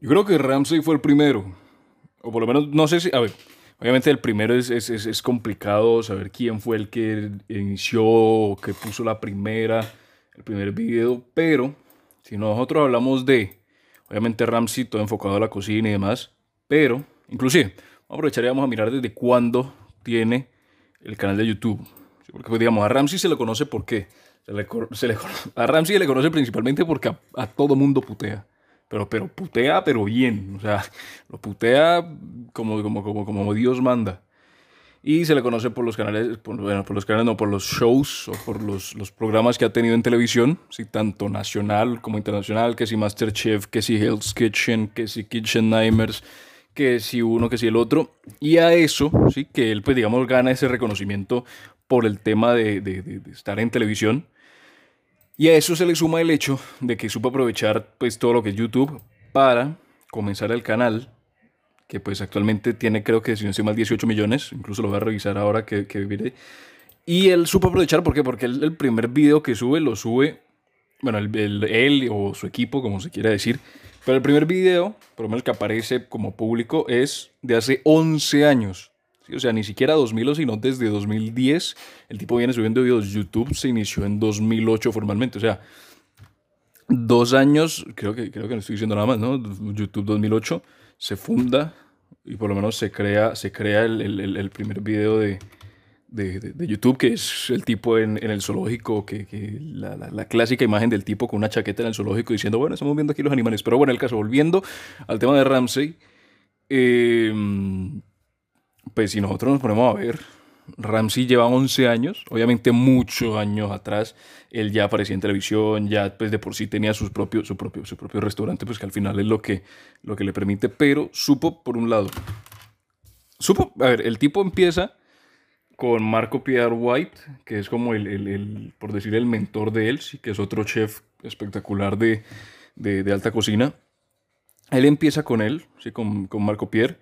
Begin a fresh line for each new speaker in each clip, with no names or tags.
Yo creo que Ramsey fue el primero. O por lo menos, no sé si. A ver, obviamente el primero es, es, es, complicado saber quién fue el que inició que puso la primera, el primer video. Pero si nosotros hablamos de, obviamente Ramsey, todo enfocado a la cocina y demás. Pero, inclusive, vamos a mirar desde cuándo tiene el canal de YouTube. Porque, pues, digamos, a Ramsey se le conoce por qué. Se le, a Ramsey se le conoce principalmente porque a, a todo mundo putea. Pero, pero putea, pero bien. O sea, lo putea como, como, como, como Dios manda. Y se le conoce por los canales, por, bueno, por los canales, no, por los shows o por los, los programas que ha tenido en televisión, ¿sí? tanto nacional como internacional, que si Masterchef, que si Hell's Kitchen, que si Kitchen Nightmares, que si uno, que si el otro. Y a eso, sí, que él, pues digamos, gana ese reconocimiento por el tema de, de, de estar en televisión y a eso se le suma el hecho de que supo aprovechar pues todo lo que es YouTube para comenzar el canal, que pues actualmente tiene creo que si no estoy mal 18 millones, incluso lo voy a revisar ahora que, que Y él supo aprovechar, ¿por qué? Porque el primer video que sube lo sube, bueno, el, él o su equipo, como se quiera decir, pero el primer video, por lo menos que aparece como público, es de hace 11 años o sea, ni siquiera 2000, sino desde 2010. El tipo viene subiendo videos. YouTube se inició en 2008 formalmente. O sea, dos años, creo que, creo que no estoy diciendo nada más, ¿no? YouTube 2008 se funda y por lo menos se crea, se crea el, el, el primer video de, de, de, YouTube, que es el tipo en, en el zoológico, que, que la, la, la, clásica imagen del tipo con una chaqueta en el zoológico diciendo, bueno, estamos viendo aquí los animales. Pero bueno, el caso, volviendo al tema de Ramsey, eh, pues si nosotros nos ponemos a ver, Ramsey lleva 11 años, obviamente muchos años atrás, él ya aparecía en televisión, ya pues de por sí tenía sus propios, su, propio, su propio restaurante, pues que al final es lo que, lo que le permite, pero supo por un lado, supo, a ver, el tipo empieza con Marco Pierre White, que es como el, el, por decir, el mentor de él, que es otro chef espectacular de, de, de alta cocina. Él empieza con él, ¿sí? con, con Marco Pierre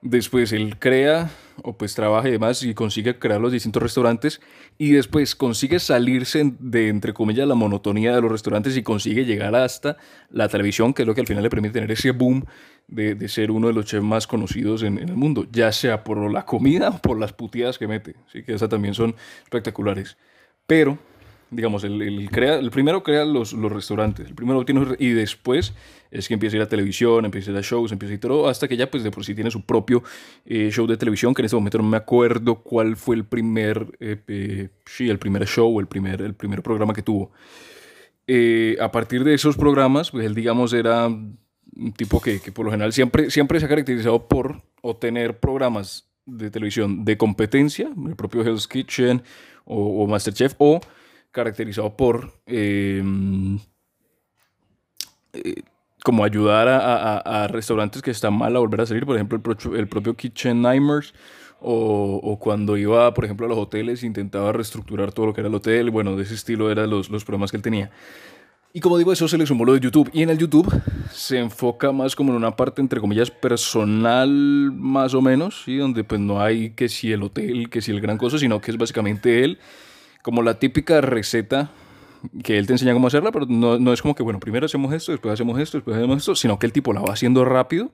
Después él crea o pues trabaja y demás y consigue crear los distintos restaurantes y después consigue salirse de entre comillas la monotonía de los restaurantes y consigue llegar hasta la televisión, que es lo que al final le permite tener ese boom de, de ser uno de los chefs más conocidos en, en, el mundo, ya sea por la comida o por las puteadas que mete, así que esas también son espectaculares. Pero digamos, el, crea, el primero crea los, los restaurantes, el primero tiene, y después es que empieza a ir a televisión, empieza a ir a shows, empieza a ir todo, hasta que ya pues de por sí tiene su propio eh, show de televisión, que en este momento no me acuerdo cuál fue el primer, eh, sí, el primer show, el primer, el primer programa que tuvo. Eh, a partir de esos programas, pues él digamos era un tipo que, que por lo general siempre, siempre se ha caracterizado por obtener programas de televisión de competencia, el propio Hell's Kitchen o, o Masterchef, o caracterizado por eh, eh, como ayudar a, a, a, restaurantes que están mal a volver a salir, por ejemplo, el, pro, el propio Kitchen Nightmares, o, o, cuando iba, por ejemplo, a los hoteles, intentaba reestructurar todo lo que era el hotel, bueno, de ese estilo eran los, los programas que él tenía. Y como digo, eso se le sumó lo de YouTube. Y en el YouTube se enfoca más como en una parte, entre comillas, personal, más o menos, ¿sí? donde pues no hay que si el hotel, que si el gran cosa, sino que es básicamente él como la típica receta que él te enseña cómo hacerla, pero no, no, es como que, bueno, primero hacemos esto, después hacemos esto, después hacemos esto, sino que el tipo la va haciendo rápido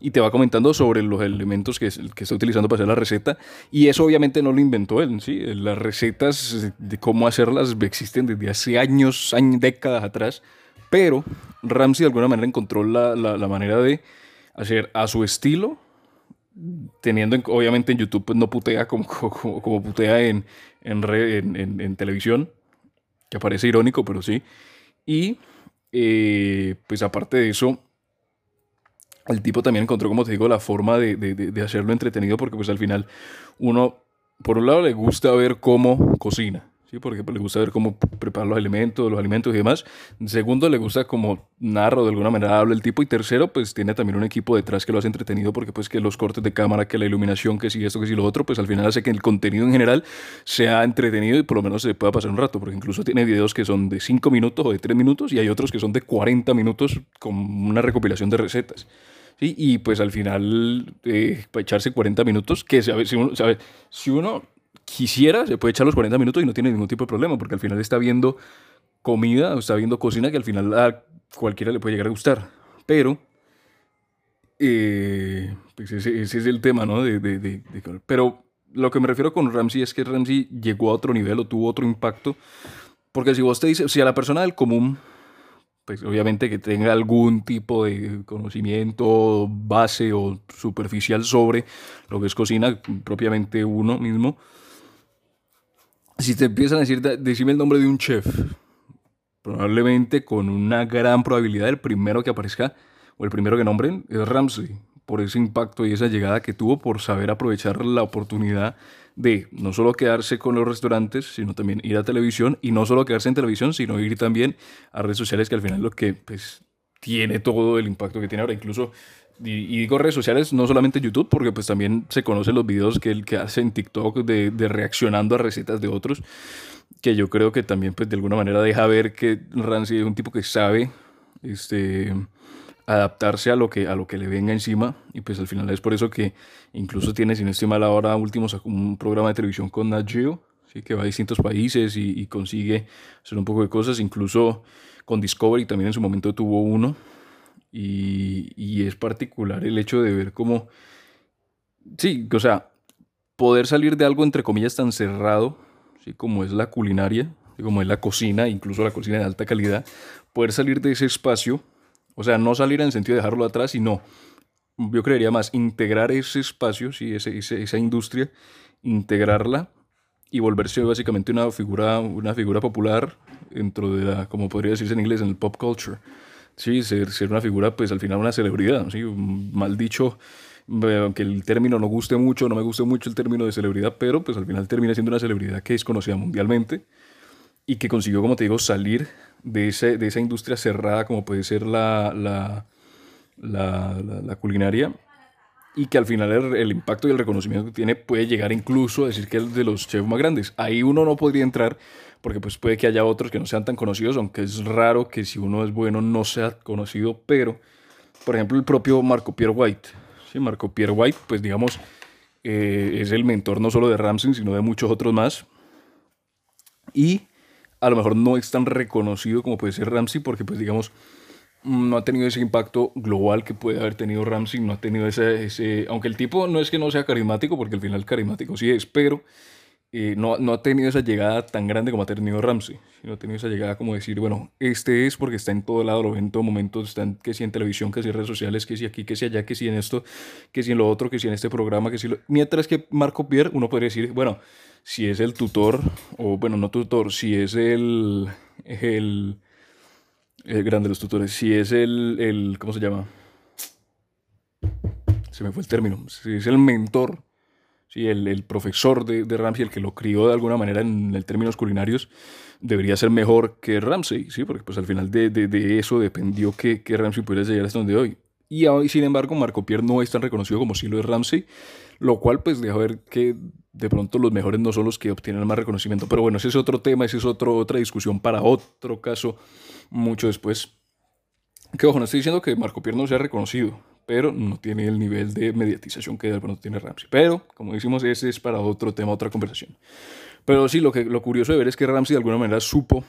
y te va comentando sobre los elementos que, que está utilizando para hacer la receta. Y eso obviamente no lo inventó él, ¿sí? Las recetas de cómo hacerlas existen desde hace años, años décadas atrás, pero Ramsey de alguna manera encontró la, la manera de hacer a su estilo teniendo obviamente en YouTube pues no putea como, como, como putea en, en, en, en, televisión, que parece irónico, pero sí. Y eh, pues aparte de eso, el tipo también encontró, como te digo, la forma de, de, de, hacerlo entretenido, porque pues al final uno, por un lado, le gusta ver cómo cocina. ¿Sí? Porque le gusta ver cómo prepara los elementos, los alimentos y demás. Segundo, le gusta como narro de alguna manera habla el tipo. Y tercero, pues tiene también un equipo detrás que lo hace entretenido porque pues que los cortes de cámara, que la iluminación, que si esto, que si lo otro, pues al final hace que el contenido en general sea entretenido y por lo menos se pueda pasar un rato. Porque incluso tiene videos que son de 5 minutos o de 3 minutos y hay otros que son de 40 minutos con una recopilación de recetas. ¿sí? Y pues al final, eh, para echarse 40 minutos, que si uno, si uno quisiera, se puede echar los 40 minutos y no tiene ningún tipo de problema, porque al final está viendo comida o está viendo cocina que al final a cualquiera le puede llegar a gustar. Pero Eh, pues ese, es el tema, ¿no? De, pero lo que me refiero con Ramsey es que Ramsey llegó a otro nivel o tuvo otro impacto. Porque si vos te dices, si a la persona del común, pues obviamente que tenga algún tipo de conocimiento base o superficial sobre lo que es cocina, propiamente uno mismo, si te empiezan a decir, decime el nombre de un chef, probablemente con una gran probabilidad el primero que aparezca o el primero que nombren es Ramsey, por ese impacto y esa llegada que tuvo, por saber aprovechar la oportunidad de no solo quedarse con los restaurantes, sino también ir a televisión y no solo quedarse en televisión, sino ir también a redes sociales, que al final es lo que pues, tiene todo el impacto que tiene ahora. Incluso, y, digo redes sociales, no solamente YouTube, porque pues también se conocen los videos que que hace en TikTok de, de reaccionando a recetas de otros, que yo creo que también pues de alguna manera deja ver que Ramsey es un tipo que sabe este adaptarse a lo que a lo que le venga encima y pues al final es por eso que incluso tiene sin este mal ahora último un programa de televisión con Nat Geo, ¿sí? que va a distintos países y, consigue hacer un poco de cosas incluso con Discovery también en su momento tuvo uno y, es particular el hecho de ver cómo sí o sea poder salir de algo entre comillas tan cerrado ¿sí? como es la culinaria como es la cocina incluso la cocina de alta calidad poder salir de ese espacio o sea, no salir en el sentido de dejarlo atrás, sino, yo creería más, integrar ese espacio, sí, ese, esa industria, integrarla y volverse básicamente una figura, una figura popular dentro de la, como podría decirse en inglés, en el pop culture. Sí, ser, ser una figura, pues al final una celebridad, ¿sí? Mal dicho, aunque el término no guste mucho, no me guste mucho el término de celebridad, pero pues al final termina siendo una celebridad que es conocida mundialmente y que consiguió, como te digo, salir de, ese, de esa industria cerrada como puede ser la, la, la, culinaria y que al final el, impacto y el reconocimiento que tiene puede llegar incluso a decir que es de los chefs más grandes. Ahí uno no podría entrar porque pues puede que haya otros que no sean tan conocidos, aunque es raro que si uno es bueno no sea conocido, pero por ejemplo el propio Marco Pierre White. ¿sí? Marco Pierre White, pues digamos, eh, es el mentor no solo de Ramsey, sino de muchos otros más. Y a lo mejor no es tan reconocido como puede ser Ramsey, porque pues digamos, no ha tenido ese impacto global que puede haber tenido Ramsey, no ha tenido ese, ese, aunque el tipo no es que no sea carismático, porque al final carismático sí es, pero eh, no, no, ha tenido esa llegada tan grande como ha tenido Ramsey, no ha tenido esa llegada como decir, bueno, este es porque está en todo lado, lo ven en todo momento, está que si en televisión, que si en redes sociales, que si aquí, que si allá, que si en esto, que si en lo otro, que si en este programa, que si lo... Mientras que Marco Pierre, uno podría decir, bueno, si es el tutor, o bueno, no tutor, si es el, el, el grande de los tutores, si es el, el, ¿cómo se llama? Se me fue el término, si es el mentor, si el, el profesor de, de, Ramsey, el que lo crió de alguna manera en, términos culinarios, debería ser mejor que Ramsey, ¿sí? Porque pues al final de, de, eso dependió que, que Ramsey pudiera llegar hasta donde hoy. Y hoy, sin embargo, Marco Pierre no es tan reconocido como si lo es Ramsey, lo cual pues deja ver que de pronto los mejores no son los que obtienen más reconocimiento. Pero bueno, ese es otro tema, esa es otro, otra discusión para otro caso mucho después. Que ojo, no estoy diciendo que Marco Pierre no sea reconocido, pero no tiene el nivel de mediatización que de pronto tiene Ramsey. Pero, como decimos, ese es para otro tema, otra conversación. Pero sí, lo, que, lo curioso de ver es que Ramsey de alguna manera supo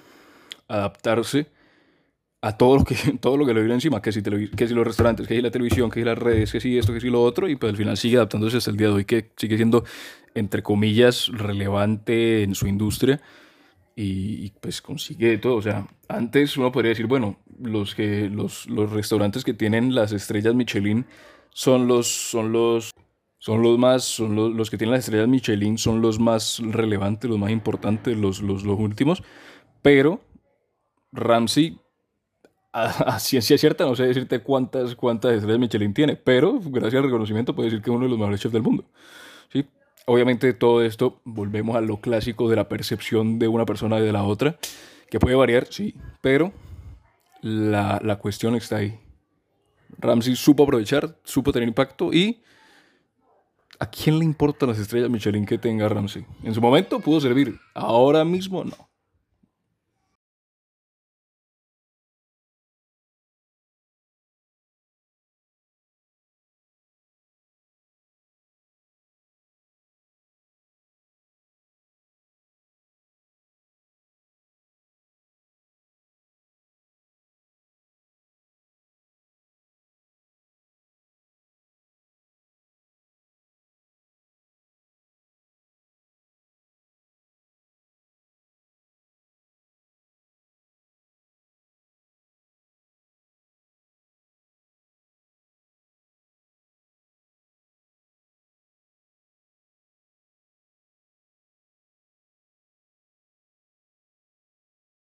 adaptarse a todo lo que, todo lo que le vino encima, que si, que si los restaurantes, que si la televisión, que si las redes, que si esto, que si lo otro, y pues al final sigue adaptándose hasta el día de hoy, que sigue siendo, entre comillas, relevante en su industria y, pues consigue todo. O sea, antes uno podría decir, bueno, los, que, los, los restaurantes que tienen las estrellas Michelin son los, son los, son los más, son los, los que tienen las estrellas Michelin son los más relevantes, los más importantes, los, los, los últimos, pero Ramsey a, ciencia cierta, no sé decirte cuántas, cuántas estrellas Michelin tiene, pero gracias al reconocimiento puede decir que es uno de los mejores chefs del mundo. ¿sí? Obviamente todo esto, volvemos a lo clásico de la percepción de una persona y de la otra, que puede variar, sí, pero la, la cuestión está ahí. Ramsey supo aprovechar, supo tener impacto y ¿a quién le importan las estrellas Michelin que tenga Ramsey? En su momento pudo servir, ahora mismo no.